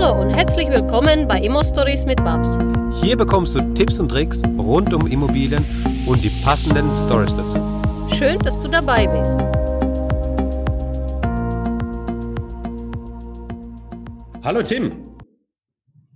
Hallo und herzlich willkommen bei Immo Stories mit Babs. Hier bekommst du Tipps und Tricks rund um Immobilien und die passenden Stories dazu. Schön, dass du dabei bist. Hallo Tim.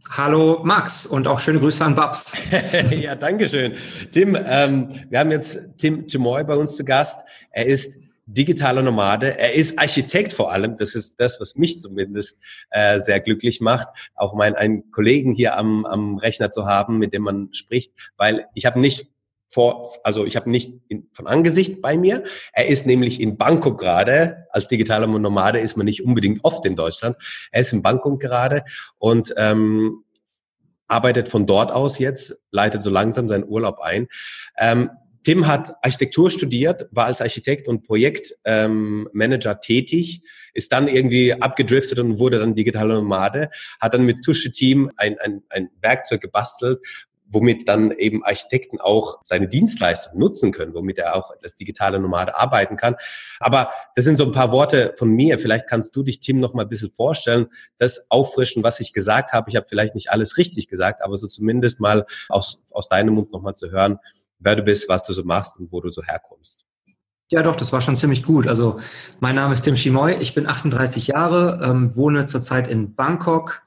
Hallo Max und auch schöne Grüße an Babs. ja, danke schön. Tim, ähm, wir haben jetzt Tim Timoy bei uns zu Gast. Er ist digitaler Nomade. Er ist Architekt vor allem. Das ist das, was mich zumindest äh, sehr glücklich macht, auch meinen einen Kollegen hier am, am Rechner zu haben, mit dem man spricht, weil ich habe nicht vor, also ich habe nicht in, von Angesicht bei mir. Er ist nämlich in Bangkok gerade. Als digitaler Nomade ist man nicht unbedingt oft in Deutschland. Er ist in Bangkok gerade und ähm, arbeitet von dort aus jetzt, leitet so langsam seinen Urlaub ein. Ähm, Tim hat Architektur studiert, war als Architekt und Projektmanager ähm, tätig, ist dann irgendwie abgedriftet und wurde dann digitaler Nomade, hat dann mit Tusche Team ein, ein, ein Werkzeug gebastelt, womit dann eben Architekten auch seine Dienstleistung nutzen können, womit er auch als digitale Nomade arbeiten kann. Aber das sind so ein paar Worte von mir. Vielleicht kannst du dich, Tim, noch mal ein bisschen vorstellen, das auffrischen, was ich gesagt habe. Ich habe vielleicht nicht alles richtig gesagt, aber so zumindest mal aus, aus deinem Mund noch mal zu hören, wer du bist, was du so machst und wo du so herkommst. Ja, doch, das war schon ziemlich gut. Also, mein Name ist Tim Shimoy, ich bin 38 Jahre, ähm, wohne zurzeit in Bangkok,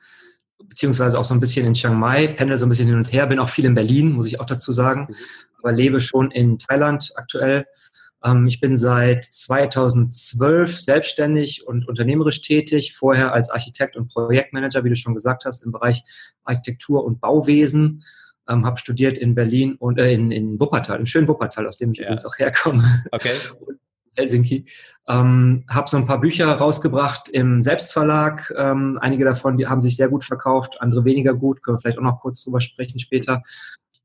beziehungsweise auch so ein bisschen in Chiang Mai, pendel so ein bisschen hin und her, bin auch viel in Berlin, muss ich auch dazu sagen, mhm. aber lebe schon in Thailand aktuell. Ähm, ich bin seit 2012 selbstständig und unternehmerisch tätig, vorher als Architekt und Projektmanager, wie du schon gesagt hast, im Bereich Architektur und Bauwesen ähm, habe studiert in Berlin und äh, in, in Wuppertal, im schönen Wuppertal, aus dem ich ja. übrigens auch herkomme. Okay. Helsinki. Ähm, habe so ein paar Bücher rausgebracht im Selbstverlag. Ähm, einige davon die haben sich sehr gut verkauft, andere weniger gut. Können wir vielleicht auch noch kurz drüber sprechen später.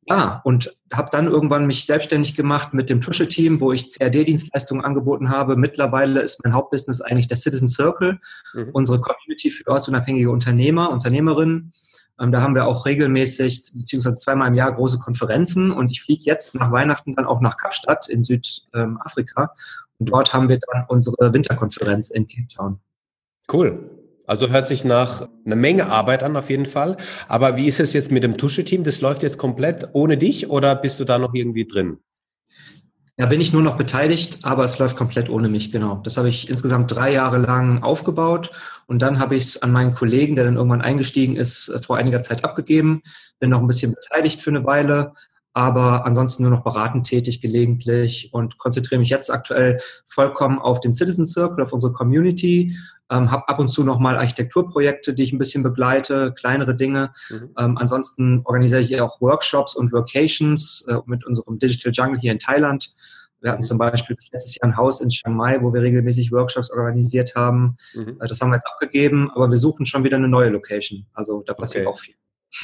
Ja, und habe dann irgendwann mich selbstständig gemacht mit dem Tusche-Team, wo ich CAD-Dienstleistungen angeboten habe. Mittlerweile ist mein Hauptbusiness eigentlich der Citizen Circle, mhm. unsere Community für ortsunabhängige Unternehmer, Unternehmerinnen. Ähm, da haben wir auch regelmäßig, beziehungsweise zweimal im Jahr große Konferenzen und ich fliege jetzt nach Weihnachten dann auch nach Kapstadt in Südafrika und dort haben wir dann unsere Winterkonferenz in Cape Town. Cool. Also hört sich nach einer Menge Arbeit an, auf jeden Fall. Aber wie ist es jetzt mit dem Tusche-Team? Das läuft jetzt komplett ohne dich oder bist du da noch irgendwie drin? Da bin ich nur noch beteiligt, aber es läuft komplett ohne mich, genau. Das habe ich insgesamt drei Jahre lang aufgebaut und dann habe ich es an meinen Kollegen, der dann irgendwann eingestiegen ist, äh, vor einiger Zeit abgegeben. Bin noch ein bisschen beteiligt für eine Weile, aber ansonsten nur noch beratend tätig gelegentlich und konzentriere mich jetzt aktuell vollkommen auf den Citizen Circle, auf unsere Community, ähm, habe ab und zu nochmal Architekturprojekte, die ich ein bisschen begleite, kleinere Dinge. Mhm. Ähm, ansonsten organisiere ich auch Workshops und Workations äh, mit unserem Digital Jungle hier in Thailand. Wir hatten zum Beispiel letztes Jahr ein Haus in Chiang Mai, wo wir regelmäßig Workshops organisiert haben. Mhm. Äh, das haben wir jetzt abgegeben, aber wir suchen schon wieder eine neue Location. Also da passiert okay. auch viel.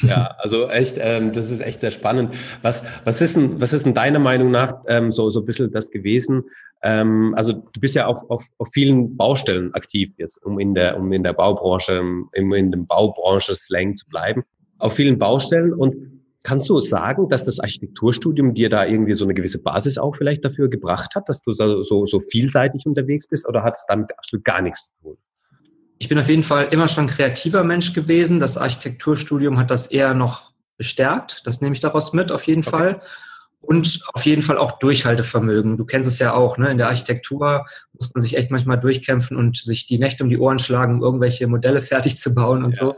Ja, also echt, ähm, das ist echt sehr spannend. Was, was, ist denn, was ist denn deiner Meinung nach ähm, so, so ein bisschen das gewesen? Ähm, also du bist ja auch auf, auf vielen Baustellen aktiv jetzt, um in der, um in der Baubranche, um in dem Baubranche-Slang zu bleiben. Auf vielen Baustellen und Kannst du sagen, dass das Architekturstudium dir da irgendwie so eine gewisse Basis auch vielleicht dafür gebracht hat, dass du so, so, so vielseitig unterwegs bist oder hat es damit absolut gar nichts zu tun? Ich bin auf jeden Fall immer schon ein kreativer Mensch gewesen. Das Architekturstudium hat das eher noch bestärkt. Das nehme ich daraus mit, auf jeden okay. Fall. Und auf jeden Fall auch Durchhaltevermögen. Du kennst es ja auch, ne? In der Architektur muss man sich echt manchmal durchkämpfen und sich die Nächte um die Ohren schlagen, um irgendwelche Modelle fertig zu bauen und ja. so.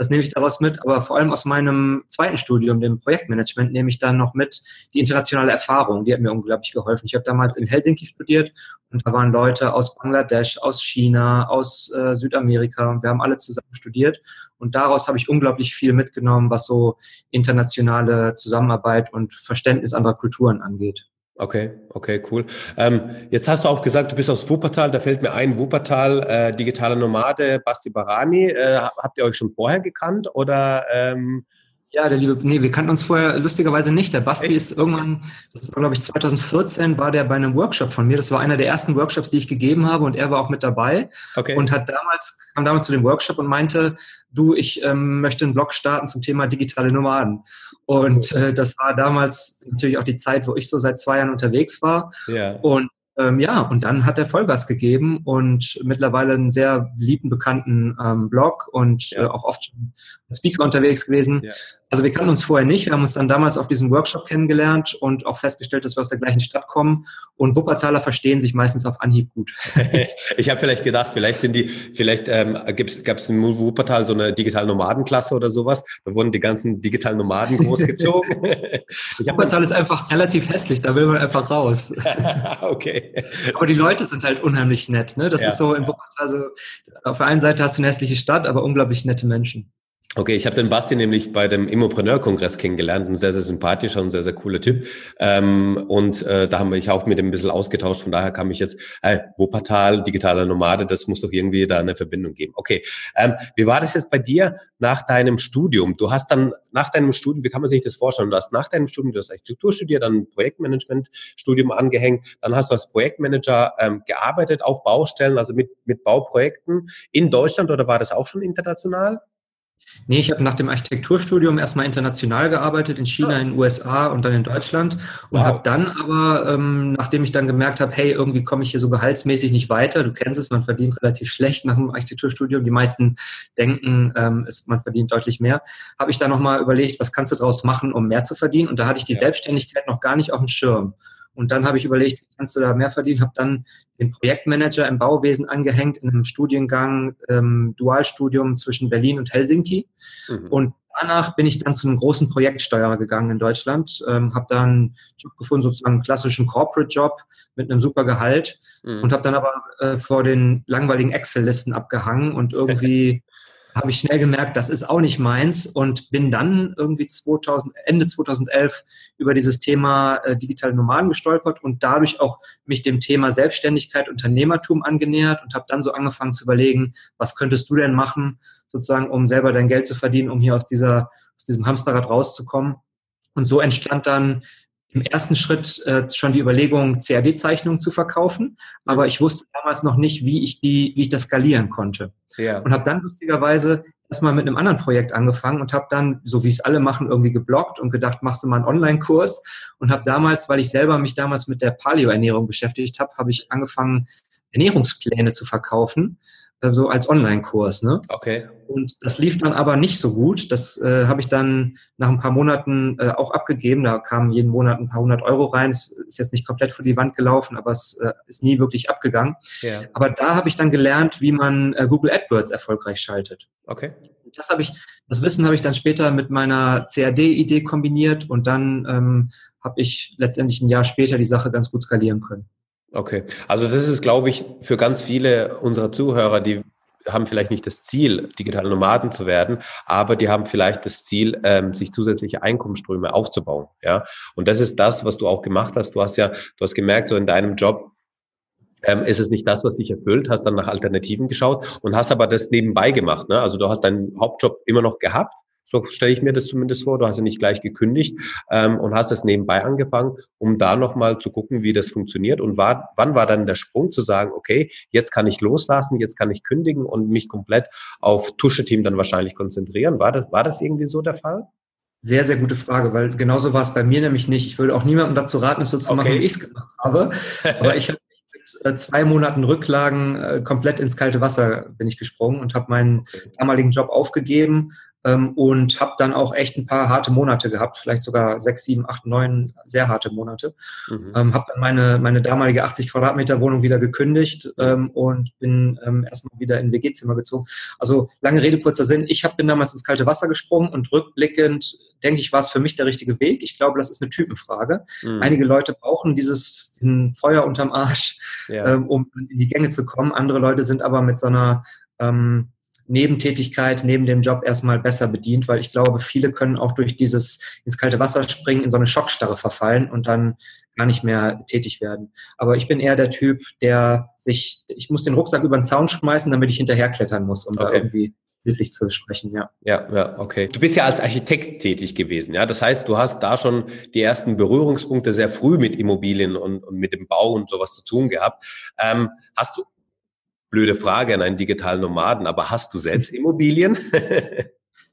Das nehme ich daraus mit. Aber vor allem aus meinem zweiten Studium, dem Projektmanagement, nehme ich dann noch mit die internationale Erfahrung. Die hat mir unglaublich geholfen. Ich habe damals in Helsinki studiert und da waren Leute aus Bangladesch, aus China, aus äh, Südamerika. Wir haben alle zusammen studiert und daraus habe ich unglaublich viel mitgenommen, was so internationale Zusammenarbeit und Verständnis anderer Kulturen angeht. Okay, okay, cool. Ähm, jetzt hast du auch gesagt, du bist aus Wuppertal. Da fällt mir ein, Wuppertal, äh, digitale Nomade, Basti Barani. Äh, habt ihr euch schon vorher gekannt oder ähm, ja, der liebe, nee, wir kannten uns vorher lustigerweise nicht. Der Basti Echt? ist irgendwann, das war glaube ich 2014, war der bei einem Workshop von mir. Das war einer der ersten Workshops, die ich gegeben habe und er war auch mit dabei okay. und hat damals, kam damals zu dem Workshop und meinte, du, ich ähm, möchte einen Blog starten zum Thema digitale Nomaden. Und äh, das war damals natürlich auch die Zeit, wo ich so seit zwei Jahren unterwegs war. Ja. Und ähm, ja, und dann hat er Vollgas gegeben und mittlerweile einen sehr lieben, bekannten ähm, Blog und ja. äh, auch oft schon als Speaker unterwegs gewesen. Ja. Also wir kannten uns vorher nicht. Wir haben uns dann damals auf diesem Workshop kennengelernt und auch festgestellt, dass wir aus der gleichen Stadt kommen. Und Wuppertaler verstehen sich meistens auf Anhieb gut. ich habe vielleicht gedacht, vielleicht sind die, vielleicht ähm, gab es in Wuppertal so eine digitale Nomadenklasse oder sowas. Da wurden die ganzen digitalen Nomaden großgezogen. Wuppertal ist einfach relativ hässlich. Da will man einfach raus. okay. Aber die Leute sind halt unheimlich nett. Ne? Das ja, ist so in Wuppertal. Also auf der einen Seite hast du eine hässliche Stadt, aber unglaublich nette Menschen. Okay, ich habe den Basti nämlich bei dem Immopreneur-Kongress kennengelernt, ein sehr, sehr sympathischer und sehr, sehr cooler Typ. Ähm, und äh, da haben wir ich auch mit ihm ein bisschen ausgetauscht, von daher kam ich jetzt, äh, Wuppertal, digitaler Nomade, das muss doch irgendwie da eine Verbindung geben. Okay, ähm, wie war das jetzt bei dir nach deinem Studium? Du hast dann nach deinem Studium, wie kann man sich das vorstellen? Du hast nach deinem Studium, du hast Architektur studiert, dann Projektmanagement-Studium angehängt, dann hast du als Projektmanager ähm, gearbeitet auf Baustellen, also mit, mit Bauprojekten in Deutschland oder war das auch schon international? Nee, ich habe nach dem Architekturstudium erstmal international gearbeitet, in China, in den USA und dann in Deutschland. Und wow. habe dann aber, ähm, nachdem ich dann gemerkt habe, hey, irgendwie komme ich hier so gehaltsmäßig nicht weiter, du kennst es, man verdient relativ schlecht nach dem Architekturstudium, die meisten denken, ähm, ist, man verdient deutlich mehr, habe ich dann nochmal überlegt, was kannst du daraus machen, um mehr zu verdienen? Und da hatte ich die ja. Selbstständigkeit noch gar nicht auf dem Schirm. Und dann habe ich überlegt, wie kannst du da mehr verdienen? Habe dann den Projektmanager im Bauwesen angehängt in einem Studiengang, ähm, Dualstudium zwischen Berlin und Helsinki. Mhm. Und danach bin ich dann zu einem großen Projektsteuerer gegangen in Deutschland, ähm, habe dann einen Job gefunden, sozusagen einen klassischen Corporate-Job mit einem super Gehalt mhm. und habe dann aber äh, vor den langweiligen Excel-Listen abgehangen und irgendwie habe ich schnell gemerkt, das ist auch nicht meins und bin dann irgendwie 2000, Ende 2011 über dieses Thema äh, digitale Nomaden gestolpert und dadurch auch mich dem Thema Selbstständigkeit, Unternehmertum angenähert und habe dann so angefangen zu überlegen, was könntest du denn machen, sozusagen, um selber dein Geld zu verdienen, um hier aus dieser, aus diesem Hamsterrad rauszukommen. Und so entstand dann im ersten Schritt äh, schon die Überlegung, CAD-Zeichnungen zu verkaufen, aber ich wusste damals noch nicht, wie ich die, wie ich das skalieren konnte. Ja. Und habe dann lustigerweise erstmal mit einem anderen Projekt angefangen und habe dann, so wie es alle machen, irgendwie geblockt und gedacht, machst du mal einen Online-Kurs und habe damals, weil ich selber mich damals mit der Paleo-Ernährung beschäftigt habe, habe ich angefangen, Ernährungspläne zu verkaufen so als Online-Kurs. Ne? Okay. Und das lief dann aber nicht so gut. Das äh, habe ich dann nach ein paar Monaten äh, auch abgegeben. Da kamen jeden Monat ein paar hundert Euro rein. Es ist jetzt nicht komplett vor die Wand gelaufen, aber es äh, ist nie wirklich abgegangen. Ja. Aber da habe ich dann gelernt, wie man äh, Google AdWords erfolgreich schaltet. Okay. Das habe ich, das Wissen habe ich dann später mit meiner CAD-Idee kombiniert und dann ähm, habe ich letztendlich ein Jahr später die Sache ganz gut skalieren können. Okay, also das ist, glaube ich, für ganz viele unserer Zuhörer, die haben vielleicht nicht das Ziel, digitale Nomaden zu werden, aber die haben vielleicht das Ziel, ähm, sich zusätzliche Einkommensströme aufzubauen. Ja, und das ist das, was du auch gemacht hast. Du hast ja, du hast gemerkt, so in deinem Job ähm, ist es nicht das, was dich erfüllt, hast dann nach Alternativen geschaut und hast aber das nebenbei gemacht. Ne? Also du hast deinen Hauptjob immer noch gehabt, so stelle ich mir das zumindest vor. Du hast ja nicht gleich gekündigt ähm, und hast es nebenbei angefangen, um da nochmal zu gucken, wie das funktioniert. Und war, wann war dann der Sprung zu sagen, okay, jetzt kann ich loslassen, jetzt kann ich kündigen und mich komplett auf Tuscheteam dann wahrscheinlich konzentrieren? War das, war das irgendwie so der Fall? Sehr, sehr gute Frage, weil genauso war es bei mir nämlich nicht. Ich würde auch niemandem dazu raten, es so zu okay. machen, wie ich es gemacht habe. Aber ich habe mit äh, zwei Monaten Rücklagen äh, komplett ins kalte Wasser bin ich gesprungen und habe meinen damaligen Job aufgegeben, ähm, und habe dann auch echt ein paar harte Monate gehabt, vielleicht sogar sechs, sieben, acht, neun sehr harte Monate. Mhm. Ähm, habe dann meine, meine damalige 80 Quadratmeter Wohnung wieder gekündigt ähm, und bin ähm, erstmal wieder in ein WG-Zimmer gezogen. Also lange Rede, kurzer Sinn. Ich hab, bin damals ins kalte Wasser gesprungen und rückblickend denke ich, war es für mich der richtige Weg. Ich glaube, das ist eine Typenfrage. Mhm. Einige Leute brauchen dieses, diesen Feuer unterm Arsch, ja. ähm, um in die Gänge zu kommen. Andere Leute sind aber mit so einer ähm, Nebentätigkeit, neben dem Job erstmal besser bedient, weil ich glaube, viele können auch durch dieses ins kalte Wasser springen in so eine Schockstarre verfallen und dann gar nicht mehr tätig werden. Aber ich bin eher der Typ, der sich, ich muss den Rucksack über den Zaun schmeißen, damit ich hinterherklettern muss, um okay. da irgendwie bildlich zu sprechen, ja. Ja, ja, okay. Du bist ja als Architekt tätig gewesen, ja. Das heißt, du hast da schon die ersten Berührungspunkte sehr früh mit Immobilien und, und mit dem Bau und sowas zu tun gehabt. Ähm, hast du blöde Frage an einen digitalen Nomaden, aber hast du selbst Immobilien?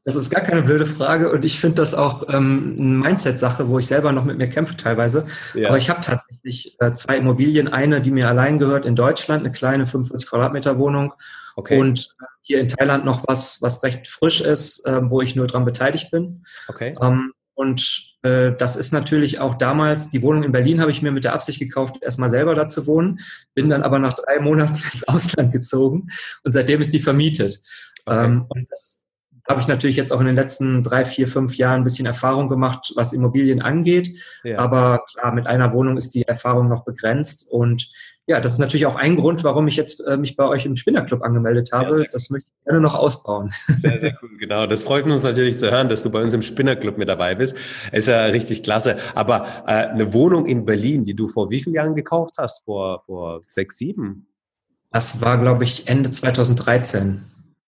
Das ist gar keine blöde Frage und ich finde das auch ähm, eine Mindset-Sache, wo ich selber noch mit mir kämpfe teilweise. Ja. Aber ich habe tatsächlich äh, zwei Immobilien. Eine, die mir allein gehört in Deutschland, eine kleine 45 Quadratmeter Wohnung. Okay. Und äh, hier in Thailand noch was, was recht frisch ist, äh, wo ich nur dran beteiligt bin. Okay. Ähm, und äh, das ist natürlich auch damals, die Wohnung in Berlin habe ich mir mit der Absicht gekauft, erstmal selber da zu wohnen, bin dann aber nach drei Monaten ins Ausland gezogen und seitdem ist die vermietet. Okay. Ähm, und das habe ich natürlich jetzt auch in den letzten drei, vier, fünf Jahren ein bisschen Erfahrung gemacht, was Immobilien angeht. Ja. Aber klar, mit einer Wohnung ist die Erfahrung noch begrenzt und ja, das ist natürlich auch ein Grund, warum ich jetzt äh, mich bei euch im Spinnerclub angemeldet habe. Ja, das möchte ich gerne noch ausbauen. Sehr, sehr cool, genau. Das freut uns natürlich zu hören, dass du bei uns im Spinnerclub mit dabei bist. Ist ja richtig klasse. Aber äh, eine Wohnung in Berlin, die du vor wie vielen Jahren gekauft hast? Vor, vor sechs, sieben? Das war, glaube ich, Ende 2013.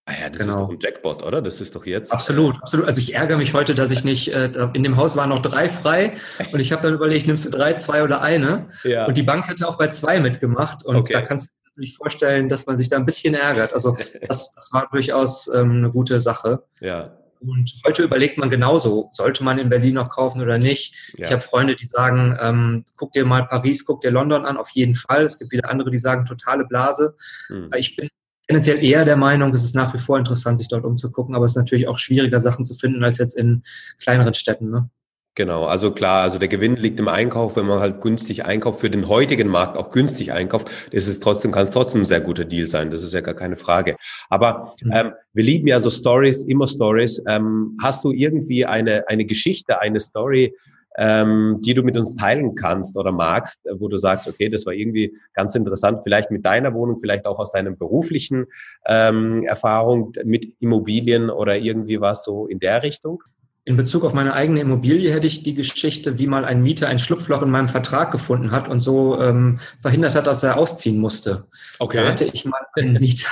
Ah ja, das genau. ist doch ein Jackpot, oder? Das ist doch jetzt. Absolut, absolut. Also ich ärgere mich heute, dass ich nicht, äh, in dem Haus waren noch drei frei und ich habe dann überlegt, nimmst du drei, zwei oder eine? Ja. Und die Bank hätte auch bei zwei mitgemacht und okay. da kannst du dir natürlich vorstellen, dass man sich da ein bisschen ärgert. Also das, das war durchaus ähm, eine gute Sache. Ja. Und heute überlegt man genauso, sollte man in Berlin noch kaufen oder nicht. Ja. Ich habe Freunde, die sagen, ähm, guck dir mal Paris, guck dir London an, auf jeden Fall. Es gibt wieder andere, die sagen, totale Blase. Hm. Ich bin tendenziell eher der Meinung, es ist nach wie vor interessant, sich dort umzugucken, aber es ist natürlich auch schwieriger, Sachen zu finden als jetzt in kleineren Städten. Ne? Genau, also klar, also der Gewinn liegt im Einkauf, wenn man halt günstig einkauft, für den heutigen Markt auch günstig einkauft, ist es trotzdem, kann es trotzdem ein sehr guter Deal sein, das ist ja gar keine Frage. Aber mhm. ähm, wir lieben ja so Stories, immer Stories. Ähm, hast du irgendwie eine, eine Geschichte, eine Story, ähm, die du mit uns teilen kannst oder magst, wo du sagst, okay, das war irgendwie ganz interessant, vielleicht mit deiner Wohnung, vielleicht auch aus deinem beruflichen ähm, Erfahrung mit Immobilien oder irgendwie was so in der Richtung? In Bezug auf meine eigene Immobilie hätte ich die Geschichte, wie mal ein Mieter ein Schlupfloch in meinem Vertrag gefunden hat und so ähm, verhindert hat, dass er ausziehen musste. Okay. Da hatte ich mal einen Mieter.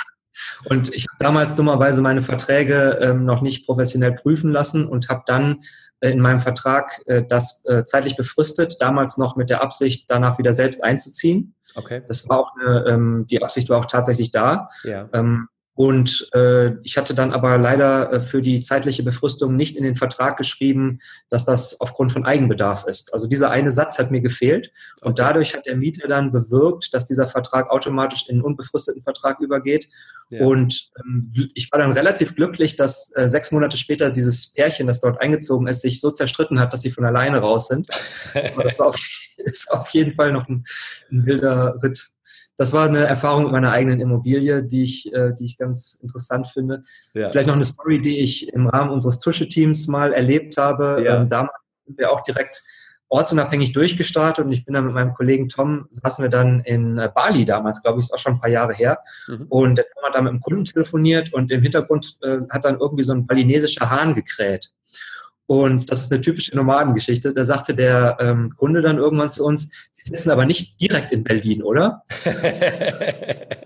Und ich habe damals dummerweise meine Verträge ähm, noch nicht professionell prüfen lassen und habe dann in meinem Vertrag äh, das äh, zeitlich befristet, damals noch mit der Absicht, danach wieder selbst einzuziehen. Okay. Das war auch eine, ähm, die Absicht war auch tatsächlich da. Ja. Ähm, und äh, ich hatte dann aber leider äh, für die zeitliche Befristung nicht in den Vertrag geschrieben, dass das aufgrund von Eigenbedarf ist. Also dieser eine Satz hat mir gefehlt. Und dadurch hat der Mieter dann bewirkt, dass dieser Vertrag automatisch in einen unbefristeten Vertrag übergeht. Ja. Und ähm, ich war dann relativ glücklich, dass äh, sechs Monate später dieses Pärchen, das dort eingezogen ist, sich so zerstritten hat, dass sie von alleine raus sind. Aber das war auf, ist auf jeden Fall noch ein, ein wilder Ritt das war eine Erfahrung mit meiner eigenen Immobilie, die ich, äh, die ich ganz interessant finde. Ja. Vielleicht noch eine Story, die ich im Rahmen unseres Tusche-Teams mal erlebt habe. Ja. Ähm, damals sind wir auch direkt ortsunabhängig durchgestartet und ich bin dann mit meinem Kollegen Tom, saßen wir dann in äh, Bali damals, glaube ich, ist auch schon ein paar Jahre her. Mhm. Und der Tom hat dann mit einem Kunden telefoniert und im Hintergrund äh, hat dann irgendwie so ein balinesischer Hahn gekräht. Und das ist eine typische Nomadengeschichte. Da sagte der ähm, Kunde dann irgendwann zu uns, die sitzen aber nicht direkt in Berlin, oder?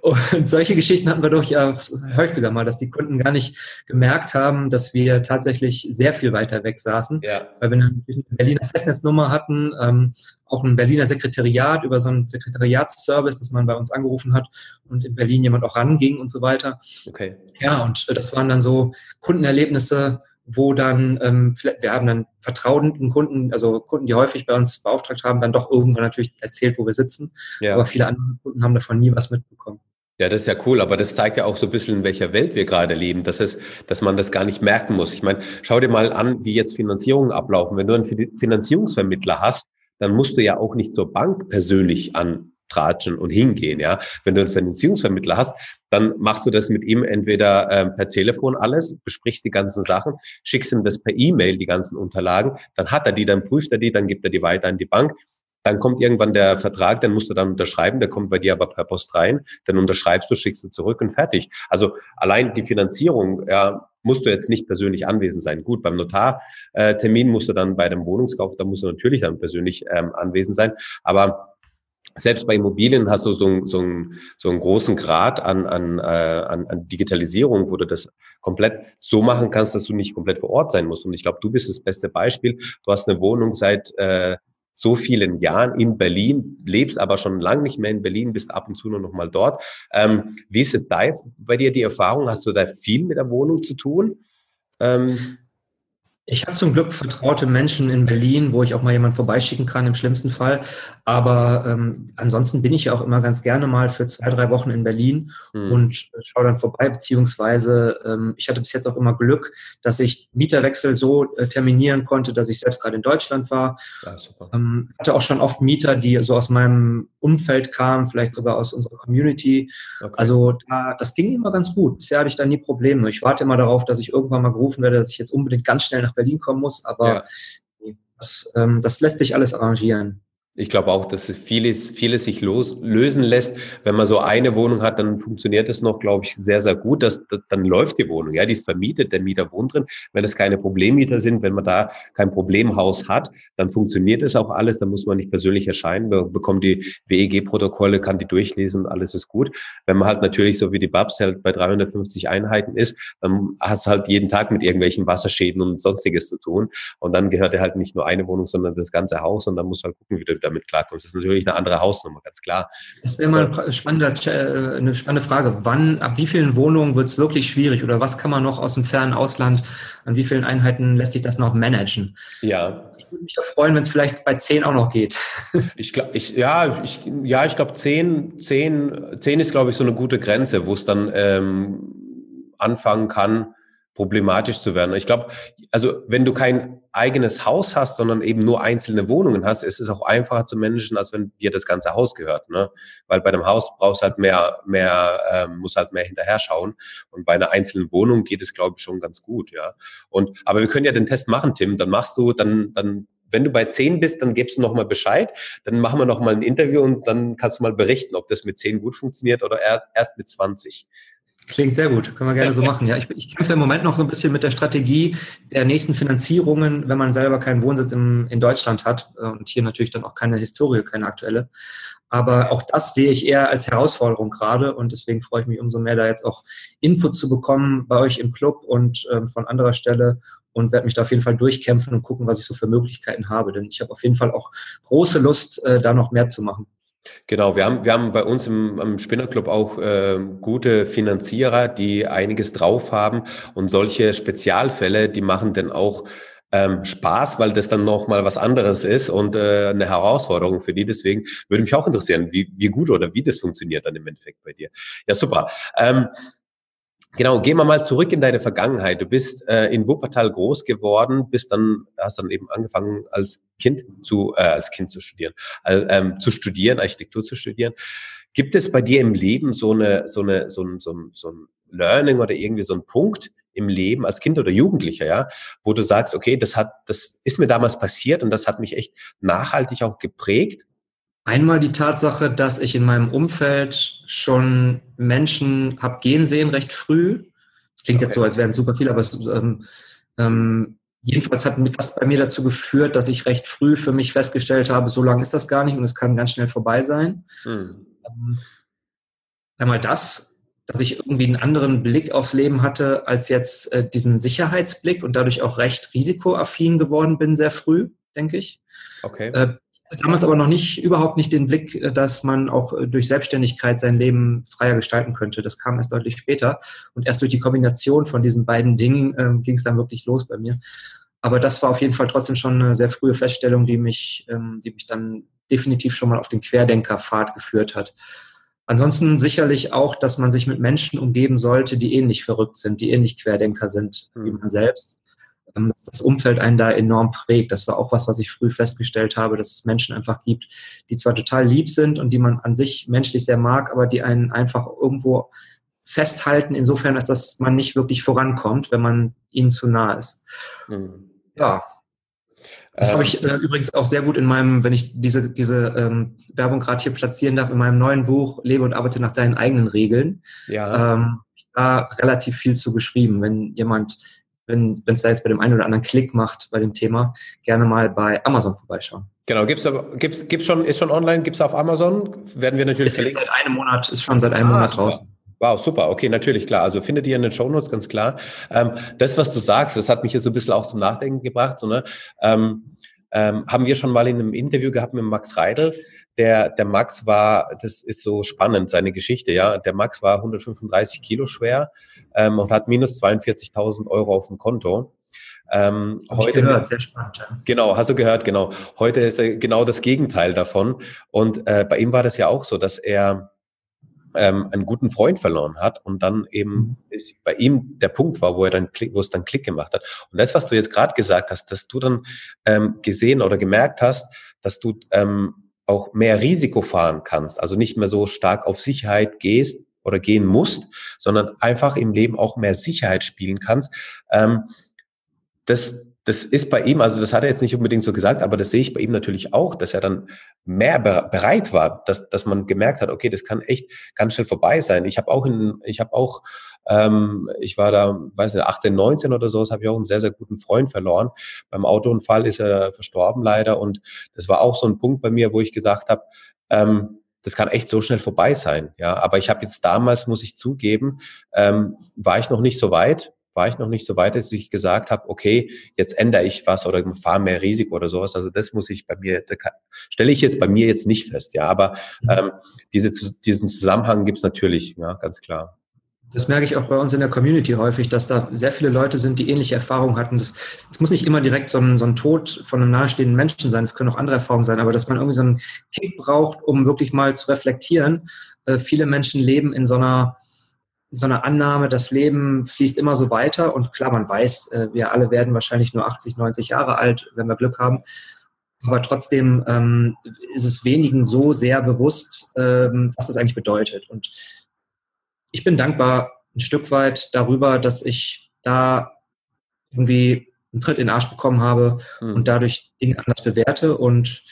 Und solche Geschichten hatten wir durchaus häufiger mal, dass die Kunden gar nicht gemerkt haben, dass wir tatsächlich sehr viel weiter weg saßen. Ja. Weil wir eine Berliner Festnetznummer hatten, ähm, auch ein Berliner Sekretariat über so einen Sekretariatsservice, dass man bei uns angerufen hat und in Berlin jemand auch ranging und so weiter. Okay. Ja, und das waren dann so Kundenerlebnisse, wo dann, ähm, wir haben dann vertrauten Kunden, also Kunden, die häufig bei uns beauftragt haben, dann doch irgendwann natürlich erzählt, wo wir sitzen. Ja. Aber viele andere Kunden haben davon nie was mitbekommen. Ja, das ist ja cool, aber das zeigt ja auch so ein bisschen, in welcher Welt wir gerade leben, dass es, dass man das gar nicht merken muss. Ich meine, schau dir mal an, wie jetzt Finanzierungen ablaufen. Wenn du einen Finanzierungsvermittler hast, dann musst du ja auch nicht zur Bank persönlich an tratschen und hingehen. Ja, wenn du einen Finanzierungsvermittler hast, dann machst du das mit ihm entweder äh, per Telefon alles, besprichst die ganzen Sachen, schickst ihm das per E-Mail die ganzen Unterlagen, dann hat er die, dann prüft er die, dann gibt er die weiter an die Bank. Dann kommt irgendwann der Vertrag, dann musst du dann unterschreiben, der kommt bei dir aber per Post rein, dann unterschreibst du, schickst du zurück und fertig. Also allein die Finanzierung, ja, musst du jetzt nicht persönlich anwesend sein. Gut, beim Notartermin musst du dann bei dem Wohnungskauf, da musst du natürlich dann persönlich ähm, anwesend sein. Aber selbst bei Immobilien hast du so, einen, so, so einen großen Grad an, an, äh, an, an Digitalisierung, wo du das komplett so machen kannst, dass du nicht komplett vor Ort sein musst. Und ich glaube, du bist das beste Beispiel. Du hast eine Wohnung seit äh, so vielen Jahren in Berlin, lebst aber schon lange nicht mehr in Berlin, bist ab und zu nur noch mal dort. Ähm, wie ist es da jetzt bei dir die Erfahrung? Hast du da viel mit der Wohnung zu tun? Ähm, ich habe zum Glück vertraute Menschen in Berlin, wo ich auch mal jemanden vorbeischicken kann im schlimmsten Fall. Aber ähm, ansonsten bin ich ja auch immer ganz gerne mal für zwei, drei Wochen in Berlin mhm. und schaue dann vorbei. Beziehungsweise ähm, ich hatte bis jetzt auch immer Glück, dass ich Mieterwechsel so äh, terminieren konnte, dass ich selbst gerade in Deutschland war. Ja. Ähm, hatte auch schon oft Mieter, die so aus meinem Umfeld kamen, vielleicht sogar aus unserer Community. Okay. Also da, das ging immer ganz gut. Bisher hatte ich da nie Probleme. Ich warte immer darauf, dass ich irgendwann mal gerufen werde, dass ich jetzt unbedingt ganz schnell nach Berlin kommen muss, aber ja. das, ähm, das lässt sich alles arrangieren. Ich glaube auch, dass es vieles, vieles sich los, lösen lässt. Wenn man so eine Wohnung hat, dann funktioniert es noch, glaube ich, sehr, sehr gut. Das, das, dann läuft die Wohnung. Ja, die ist vermietet, der Mieter wohnt drin. Wenn es keine Problemmieter sind, wenn man da kein Problemhaus hat, dann funktioniert es auch alles. Dann muss man nicht persönlich erscheinen. Man bekommt die WEG-Protokolle, kann die durchlesen, alles ist gut. Wenn man halt natürlich so wie die Babs halt bei 350 Einheiten ist, dann hast du halt jeden Tag mit irgendwelchen Wasserschäden und sonstiges zu tun. Und dann gehört er halt nicht nur eine Wohnung, sondern das ganze Haus. Und dann muss halt gucken, wie du damit klarkommst. Das ist natürlich eine andere Hausnummer, ganz klar. Das wäre mal eine spannende, äh, eine spannende Frage. Wann, ab wie vielen Wohnungen wird es wirklich schwierig oder was kann man noch aus dem fernen Ausland, an wie vielen Einheiten lässt sich das noch managen? Ja. Ich würde mich ja freuen, wenn es vielleicht bei zehn auch noch geht. Ich glaube, ich, ja, ich, ja, ich glaube, zehn, zehn, zehn ist, glaube ich, so eine gute Grenze, wo es dann ähm, anfangen kann, problematisch zu werden. Ich glaube, also wenn du kein eigenes Haus hast, sondern eben nur einzelne Wohnungen hast, ist es auch einfacher zu managen, als wenn dir das ganze Haus gehört. Ne? Weil bei einem Haus brauchst halt mehr, mehr, ähm, muss halt mehr hinterher schauen. Und bei einer einzelnen Wohnung geht es, glaube ich, schon ganz gut, ja. Und aber wir können ja den Test machen, Tim. Dann machst du, dann, dann wenn du bei zehn bist, dann gibst du nochmal Bescheid. Dann machen wir nochmal ein Interview und dann kannst du mal berichten, ob das mit zehn gut funktioniert oder erst mit 20. Klingt sehr gut, können wir gerne so machen. Ja, ich, ich kämpfe im Moment noch so ein bisschen mit der Strategie der nächsten Finanzierungen, wenn man selber keinen Wohnsitz im, in Deutschland hat äh, und hier natürlich dann auch keine Historie, keine aktuelle. Aber auch das sehe ich eher als Herausforderung gerade und deswegen freue ich mich umso mehr, da jetzt auch Input zu bekommen bei euch im Club und ähm, von anderer Stelle und werde mich da auf jeden Fall durchkämpfen und gucken, was ich so für Möglichkeiten habe. Denn ich habe auf jeden Fall auch große Lust, äh, da noch mehr zu machen. Genau, wir haben, wir haben bei uns im, im Spinnerclub auch äh, gute Finanzierer, die einiges drauf haben und solche Spezialfälle, die machen dann auch ähm, Spaß, weil das dann nochmal was anderes ist und äh, eine Herausforderung für die. Deswegen würde mich auch interessieren, wie, wie gut oder wie das funktioniert dann im Endeffekt bei dir. Ja, super. Ähm, Genau, gehen wir mal zurück in deine Vergangenheit. Du bist äh, in Wuppertal groß geworden, bist dann, hast dann eben angefangen als Kind zu, äh, als Kind zu studieren, äh, ähm, zu studieren, Architektur zu studieren. Gibt es bei dir im Leben so eine, so eine, so ein, so ein, so ein Learning oder irgendwie so ein Punkt im Leben als Kind oder Jugendlicher, ja, wo du sagst, okay, das hat, das ist mir damals passiert und das hat mich echt nachhaltig auch geprägt Einmal die Tatsache, dass ich in meinem Umfeld schon Menschen habe gehen sehen recht früh. Das klingt okay. jetzt so, als wären es super viele, aber es, ähm, ähm, jedenfalls hat das bei mir dazu geführt, dass ich recht früh für mich festgestellt habe, so lange ist das gar nicht und es kann ganz schnell vorbei sein. Hm. Ähm, einmal das, dass ich irgendwie einen anderen Blick aufs Leben hatte als jetzt äh, diesen Sicherheitsblick und dadurch auch recht risikoaffin geworden bin, sehr früh, denke ich. Okay. Äh, damals aber noch nicht, überhaupt nicht den Blick, äh, dass man auch äh, durch Selbstständigkeit sein Leben freier gestalten könnte. Das kam erst deutlich später. Und erst durch die Kombination von diesen beiden Dingen ähm, ging es dann wirklich los bei mir. Aber das war auf jeden Fall trotzdem schon eine sehr frühe Feststellung, die mich, ähm, die mich dann definitiv schon mal auf den Querdenkerpfad geführt hat. Ansonsten sicherlich auch, dass man sich mit Menschen umgeben sollte, die ähnlich verrückt sind, die ähnlich Querdenker sind wie hm. man selbst dass das Umfeld einen da enorm prägt. Das war auch was, was ich früh festgestellt habe, dass es Menschen einfach gibt, die zwar total lieb sind und die man an sich menschlich sehr mag, aber die einen einfach irgendwo festhalten, insofern, als dass man nicht wirklich vorankommt, wenn man ihnen zu nah ist. Mhm. Ja. Das habe ich äh, übrigens auch sehr gut in meinem, wenn ich diese, diese ähm, Werbung gerade hier platzieren darf, in meinem neuen Buch Lebe und arbeite nach deinen eigenen Regeln. Ja. Ähm, da relativ viel zu geschrieben. Wenn jemand wenn es da jetzt bei dem einen oder anderen Klick macht bei dem Thema, gerne mal bei Amazon vorbeischauen. Genau, gibt's gibt's gibt's schon ist schon online, gibt's auf Amazon, werden wir natürlich ist seit einem Monat ist schon seit einem ah, Monat super. draußen. Wow, super, okay, natürlich, klar. Also findet ihr in den Show Notes ganz klar. Ähm, das, was du sagst, das hat mich jetzt so ein bisschen auch zum Nachdenken gebracht. So, ne? ähm, ähm, haben wir schon mal in einem Interview gehabt mit Max Reidel, der, der Max war, das ist so spannend, seine Geschichte, ja. Der Max war 135 Kilo schwer ähm, und hat minus 42.000 Euro auf dem Konto. Ähm, heute, gehört, sehr spannend. Ja. Genau, hast du gehört, genau. Heute ist er genau das Gegenteil davon. Und äh, bei ihm war das ja auch so, dass er ähm, einen guten Freund verloren hat und dann eben mhm. ist bei ihm der Punkt war, wo er dann Klick, wo es dann Klick gemacht hat. Und das, was du jetzt gerade gesagt hast, dass du dann ähm, gesehen oder gemerkt hast, dass du ähm, auch mehr Risiko fahren kannst, also nicht mehr so stark auf Sicherheit gehst oder gehen musst, sondern einfach im Leben auch mehr Sicherheit spielen kannst. Ähm, das, das ist bei ihm, also das hat er jetzt nicht unbedingt so gesagt, aber das sehe ich bei ihm natürlich auch, dass er dann mehr bereit war, dass, dass man gemerkt hat, okay, das kann echt ganz schnell vorbei sein. Ich habe auch in, ich habe auch, ähm, ich war da, weiß nicht, 18, 19 oder so, habe ich auch einen sehr, sehr guten Freund verloren. Beim Autounfall ist er verstorben leider und das war auch so ein Punkt bei mir, wo ich gesagt habe, ähm, das kann echt so schnell vorbei sein. Ja, aber ich habe jetzt damals, muss ich zugeben, ähm, war ich noch nicht so weit war ich noch nicht so weit, dass ich gesagt habe, okay, jetzt ändere ich was oder fahre mehr Risiko oder sowas. Also das muss ich bei mir, stelle ich jetzt bei mir jetzt nicht fest, ja. Aber mhm. ähm, diese, diesen Zusammenhang gibt's natürlich, ja, ganz klar. Das merke ich auch bei uns in der Community häufig, dass da sehr viele Leute sind, die ähnliche Erfahrungen hatten. Das, das muss nicht immer direkt so ein, so ein Tod von einem nahestehenden Menschen sein, es können auch andere Erfahrungen sein, aber dass man irgendwie so einen Kick braucht, um wirklich mal zu reflektieren. Äh, viele Menschen leben in so einer so eine Annahme, das Leben fließt immer so weiter und klar, man weiß, äh, wir alle werden wahrscheinlich nur 80, 90 Jahre alt, wenn wir Glück haben. Aber trotzdem ähm, ist es wenigen so sehr bewusst, ähm, was das eigentlich bedeutet. Und ich bin dankbar ein Stück weit darüber, dass ich da irgendwie einen Tritt in den Arsch bekommen habe mhm. und dadurch Dinge anders bewerte. Und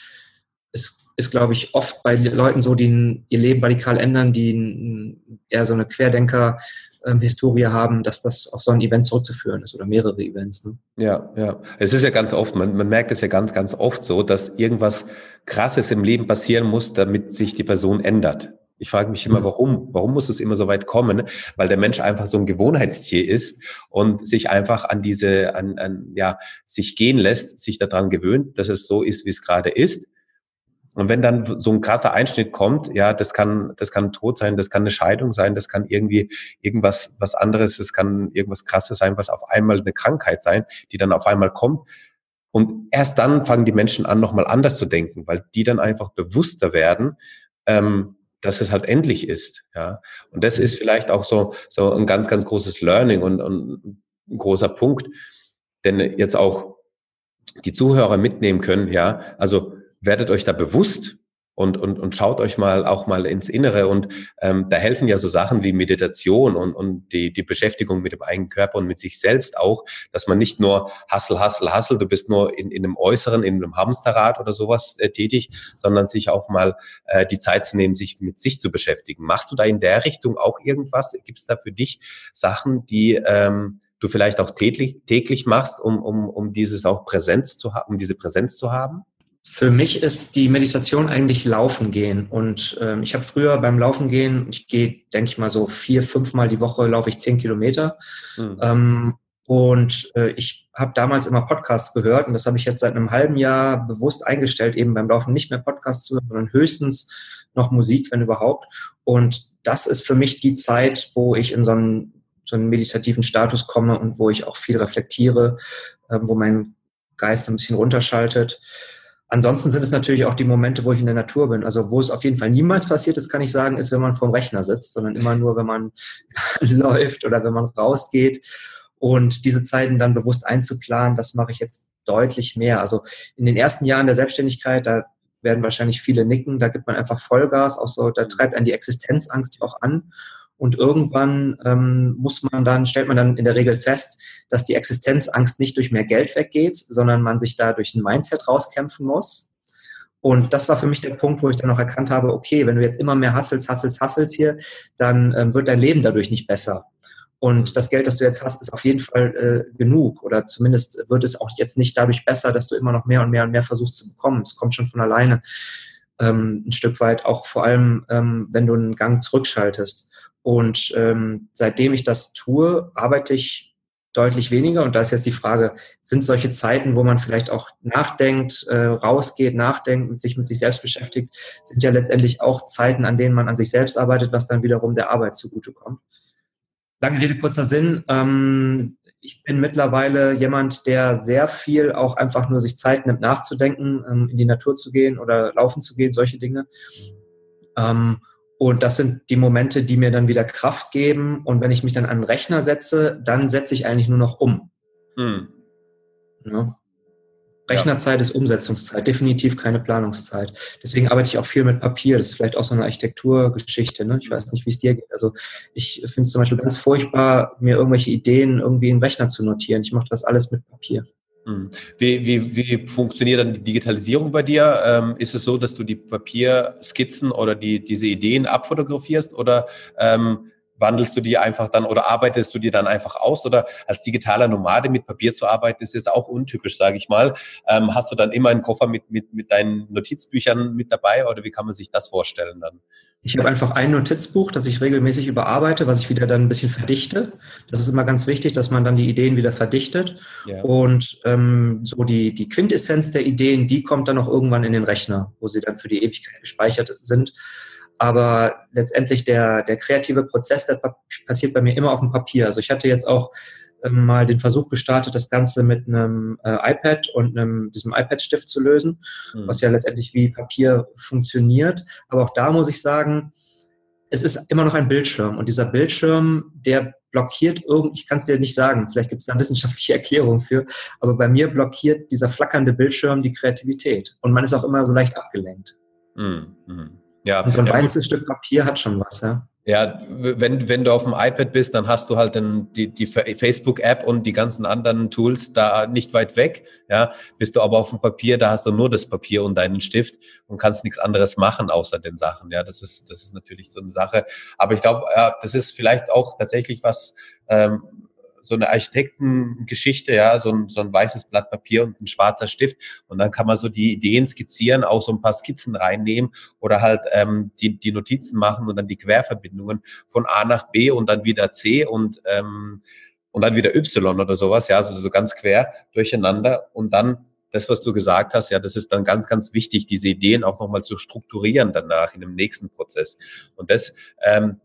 es ist, glaube ich, oft bei Leuten so, die ihr Leben radikal ändern, die eher so eine Querdenker-Historie haben, dass das auf so ein Event zurückzuführen ist oder mehrere Events. Ne? Ja, ja. Es ist ja ganz oft, man, man merkt es ja ganz, ganz oft so, dass irgendwas Krasses im Leben passieren muss, damit sich die Person ändert. Ich frage mich immer, mhm. warum? Warum muss es immer so weit kommen? Weil der Mensch einfach so ein Gewohnheitstier ist und sich einfach an diese, an, an ja, sich gehen lässt, sich daran gewöhnt, dass es so ist, wie es gerade ist. Und wenn dann so ein krasser Einschnitt kommt, ja, das kann, das kann Tod sein, das kann eine Scheidung sein, das kann irgendwie irgendwas, was anderes, das kann irgendwas krasses sein, was auf einmal eine Krankheit sein, die dann auf einmal kommt. Und erst dann fangen die Menschen an, nochmal anders zu denken, weil die dann einfach bewusster werden, ähm, dass es halt endlich ist, ja. Und das ist vielleicht auch so, so ein ganz, ganz großes Learning und, und ein großer Punkt, denn jetzt auch die Zuhörer mitnehmen können, ja. Also, werdet euch da bewusst und, und, und schaut euch mal auch mal ins Innere. Und ähm, da helfen ja so Sachen wie Meditation und, und die, die Beschäftigung mit dem eigenen Körper und mit sich selbst auch, dass man nicht nur Hassel, Hassel, Hassel, du bist nur in, in einem Äußeren, in einem Hamsterrad oder sowas äh, tätig, sondern sich auch mal äh, die Zeit zu nehmen, sich mit sich zu beschäftigen. Machst du da in der Richtung auch irgendwas? Gibt es da für dich Sachen, die ähm, du vielleicht auch täglich, täglich machst, um, um, um dieses auch Präsenz zu haben, um diese Präsenz zu haben? Für mich ist die Meditation eigentlich Laufen gehen. Und ähm, ich habe früher beim Laufen gehen, ich gehe, denke ich mal, so vier, fünfmal die Woche laufe ich zehn Kilometer. Mhm. Ähm, und äh, ich habe damals immer Podcasts gehört und das habe ich jetzt seit einem halben Jahr bewusst eingestellt, eben beim Laufen nicht mehr Podcasts zu hören, sondern höchstens noch Musik, wenn überhaupt. Und das ist für mich die Zeit, wo ich in so einen, so einen meditativen Status komme und wo ich auch viel reflektiere, äh, wo mein Geist ein bisschen runterschaltet. Ansonsten sind es natürlich auch die Momente, wo ich in der Natur bin. Also wo es auf jeden Fall niemals passiert ist, kann ich sagen, ist, wenn man vorm Rechner sitzt, sondern immer nur, wenn man läuft oder wenn man rausgeht. Und diese Zeiten dann bewusst einzuplanen, das mache ich jetzt deutlich mehr. Also in den ersten Jahren der Selbstständigkeit, da werden wahrscheinlich viele nicken, da gibt man einfach Vollgas, auch so, da treibt einen die Existenzangst auch an. Und irgendwann ähm, muss man dann, stellt man dann in der Regel fest, dass die Existenzangst nicht durch mehr Geld weggeht, sondern man sich da durch ein Mindset rauskämpfen muss. Und das war für mich der Punkt, wo ich dann auch erkannt habe, okay, wenn du jetzt immer mehr hasselst, hasselst, hasselst hier, dann ähm, wird dein Leben dadurch nicht besser. Und das Geld, das du jetzt hast, ist auf jeden Fall äh, genug. Oder zumindest wird es auch jetzt nicht dadurch besser, dass du immer noch mehr und mehr und mehr versuchst zu bekommen. Es kommt schon von alleine ähm, ein Stück weit, auch vor allem, ähm, wenn du einen Gang zurückschaltest. Und ähm, seitdem ich das tue, arbeite ich deutlich weniger. Und da ist jetzt die Frage, sind solche Zeiten, wo man vielleicht auch nachdenkt, äh, rausgeht, nachdenkt und sich mit sich selbst beschäftigt, sind ja letztendlich auch Zeiten, an denen man an sich selbst arbeitet, was dann wiederum der Arbeit zugutekommt. Lange Rede, kurzer Sinn. Ähm, ich bin mittlerweile jemand, der sehr viel auch einfach nur sich Zeit nimmt, nachzudenken, ähm, in die Natur zu gehen oder laufen zu gehen, solche Dinge. Ähm, und das sind die Momente, die mir dann wieder Kraft geben. Und wenn ich mich dann an den Rechner setze, dann setze ich eigentlich nur noch um. Hm. Ja. Rechnerzeit ja. ist Umsetzungszeit, definitiv keine Planungszeit. Deswegen arbeite ich auch viel mit Papier. Das ist vielleicht auch so eine Architekturgeschichte. Ne? Ich weiß nicht, wie es dir geht. Also ich finde es zum Beispiel ganz furchtbar, mir irgendwelche Ideen irgendwie im Rechner zu notieren. Ich mache das alles mit Papier. Hm. Wie, wie, wie funktioniert dann die Digitalisierung bei dir? Ähm, ist es so, dass du die Papierskizzen oder die, diese Ideen abfotografierst oder ähm, wandelst du die einfach dann oder arbeitest du die dann einfach aus? Oder als digitaler Nomade mit Papier zu arbeiten, ist jetzt auch untypisch, sage ich mal. Ähm, hast du dann immer einen Koffer mit, mit, mit deinen Notizbüchern mit dabei oder wie kann man sich das vorstellen dann? Ich habe einfach ein Notizbuch, das ich regelmäßig überarbeite, was ich wieder dann ein bisschen verdichte. Das ist immer ganz wichtig, dass man dann die Ideen wieder verdichtet. Ja. Und ähm, so die, die Quintessenz der Ideen, die kommt dann auch irgendwann in den Rechner, wo sie dann für die Ewigkeit gespeichert sind. Aber letztendlich der, der kreative Prozess, der passiert bei mir immer auf dem Papier. Also ich hatte jetzt auch mal den Versuch gestartet, das Ganze mit einem äh, iPad und einem, diesem iPad-Stift zu lösen, mhm. was ja letztendlich wie Papier funktioniert. Aber auch da muss ich sagen, es ist immer noch ein Bildschirm und dieser Bildschirm, der blockiert irgendwie, ich kann es dir nicht sagen, vielleicht gibt es da eine wissenschaftliche Erklärung für, aber bei mir blockiert dieser flackernde Bildschirm die Kreativität und man ist auch immer so leicht abgelenkt. Mhm. Ja. Und so ein ja, weißes Stück Papier hat schon was, ja. Ja, wenn, wenn du auf dem iPad bist, dann hast du halt dann die, die Facebook-App und die ganzen anderen Tools da nicht weit weg. Ja, bist du aber auf dem Papier, da hast du nur das Papier und deinen Stift und kannst nichts anderes machen außer den Sachen. Ja, das ist, das ist natürlich so eine Sache. Aber ich glaube, ja, das ist vielleicht auch tatsächlich was, ähm, so eine Architektengeschichte, ja, so ein, so ein weißes Blatt Papier und ein schwarzer Stift. Und dann kann man so die Ideen skizzieren, auch so ein paar Skizzen reinnehmen oder halt ähm, die, die Notizen machen und dann die Querverbindungen von A nach B und dann wieder C und ähm, und dann wieder Y oder sowas, ja, also so ganz quer durcheinander und dann das, was du gesagt hast, ja, das ist dann ganz, ganz wichtig, diese Ideen auch nochmal zu strukturieren danach in dem nächsten Prozess. Und das, ähm,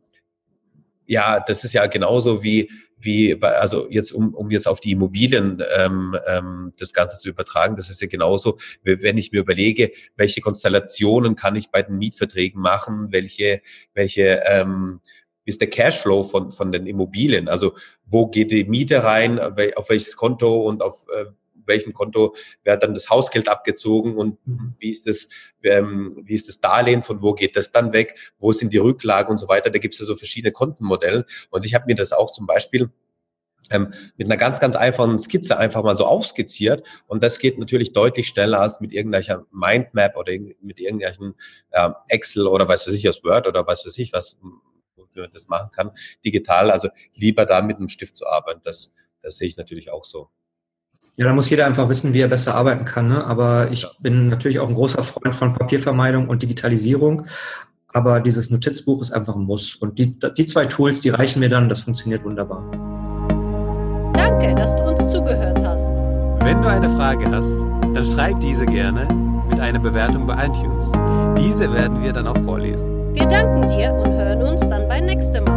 ja, das ist ja genauso wie, wie bei, also jetzt um, um jetzt auf die Immobilien ähm, ähm, das Ganze zu übertragen, das ist ja genauso, wenn ich mir überlege, welche Konstellationen kann ich bei den Mietverträgen machen, welche, welche ähm, ist der Cashflow von, von den Immobilien. Also wo geht die Miete rein, auf welches Konto und auf äh, welchem Konto wird dann das Hausgeld abgezogen und mhm. wie ist das, ähm, wie ist das Darlehen, von wo geht das dann weg, wo sind die Rücklagen und so weiter. Da gibt es ja so verschiedene Kontenmodelle. Und ich habe mir das auch zum Beispiel ähm, mit einer ganz, ganz einfachen Skizze einfach mal so aufskizziert. Und das geht natürlich deutlich schneller als mit irgendwelcher Mindmap oder mit irgendwelchen äh, Excel oder was weiß ich aus Word oder was weiß ich was, man das machen kann, digital. Also lieber da mit einem Stift zu arbeiten. Das, das sehe ich natürlich auch so. Ja, da muss jeder einfach wissen, wie er besser arbeiten kann. Ne? Aber ich bin natürlich auch ein großer Freund von Papiervermeidung und Digitalisierung. Aber dieses Notizbuch ist einfach ein Muss. Und die, die zwei Tools, die reichen mir dann. Das funktioniert wunderbar. Danke, dass du uns zugehört hast. Wenn du eine Frage hast, dann schreib diese gerne mit einer Bewertung bei iTunes. Diese werden wir dann auch vorlesen. Wir danken dir und hören uns dann beim nächsten Mal.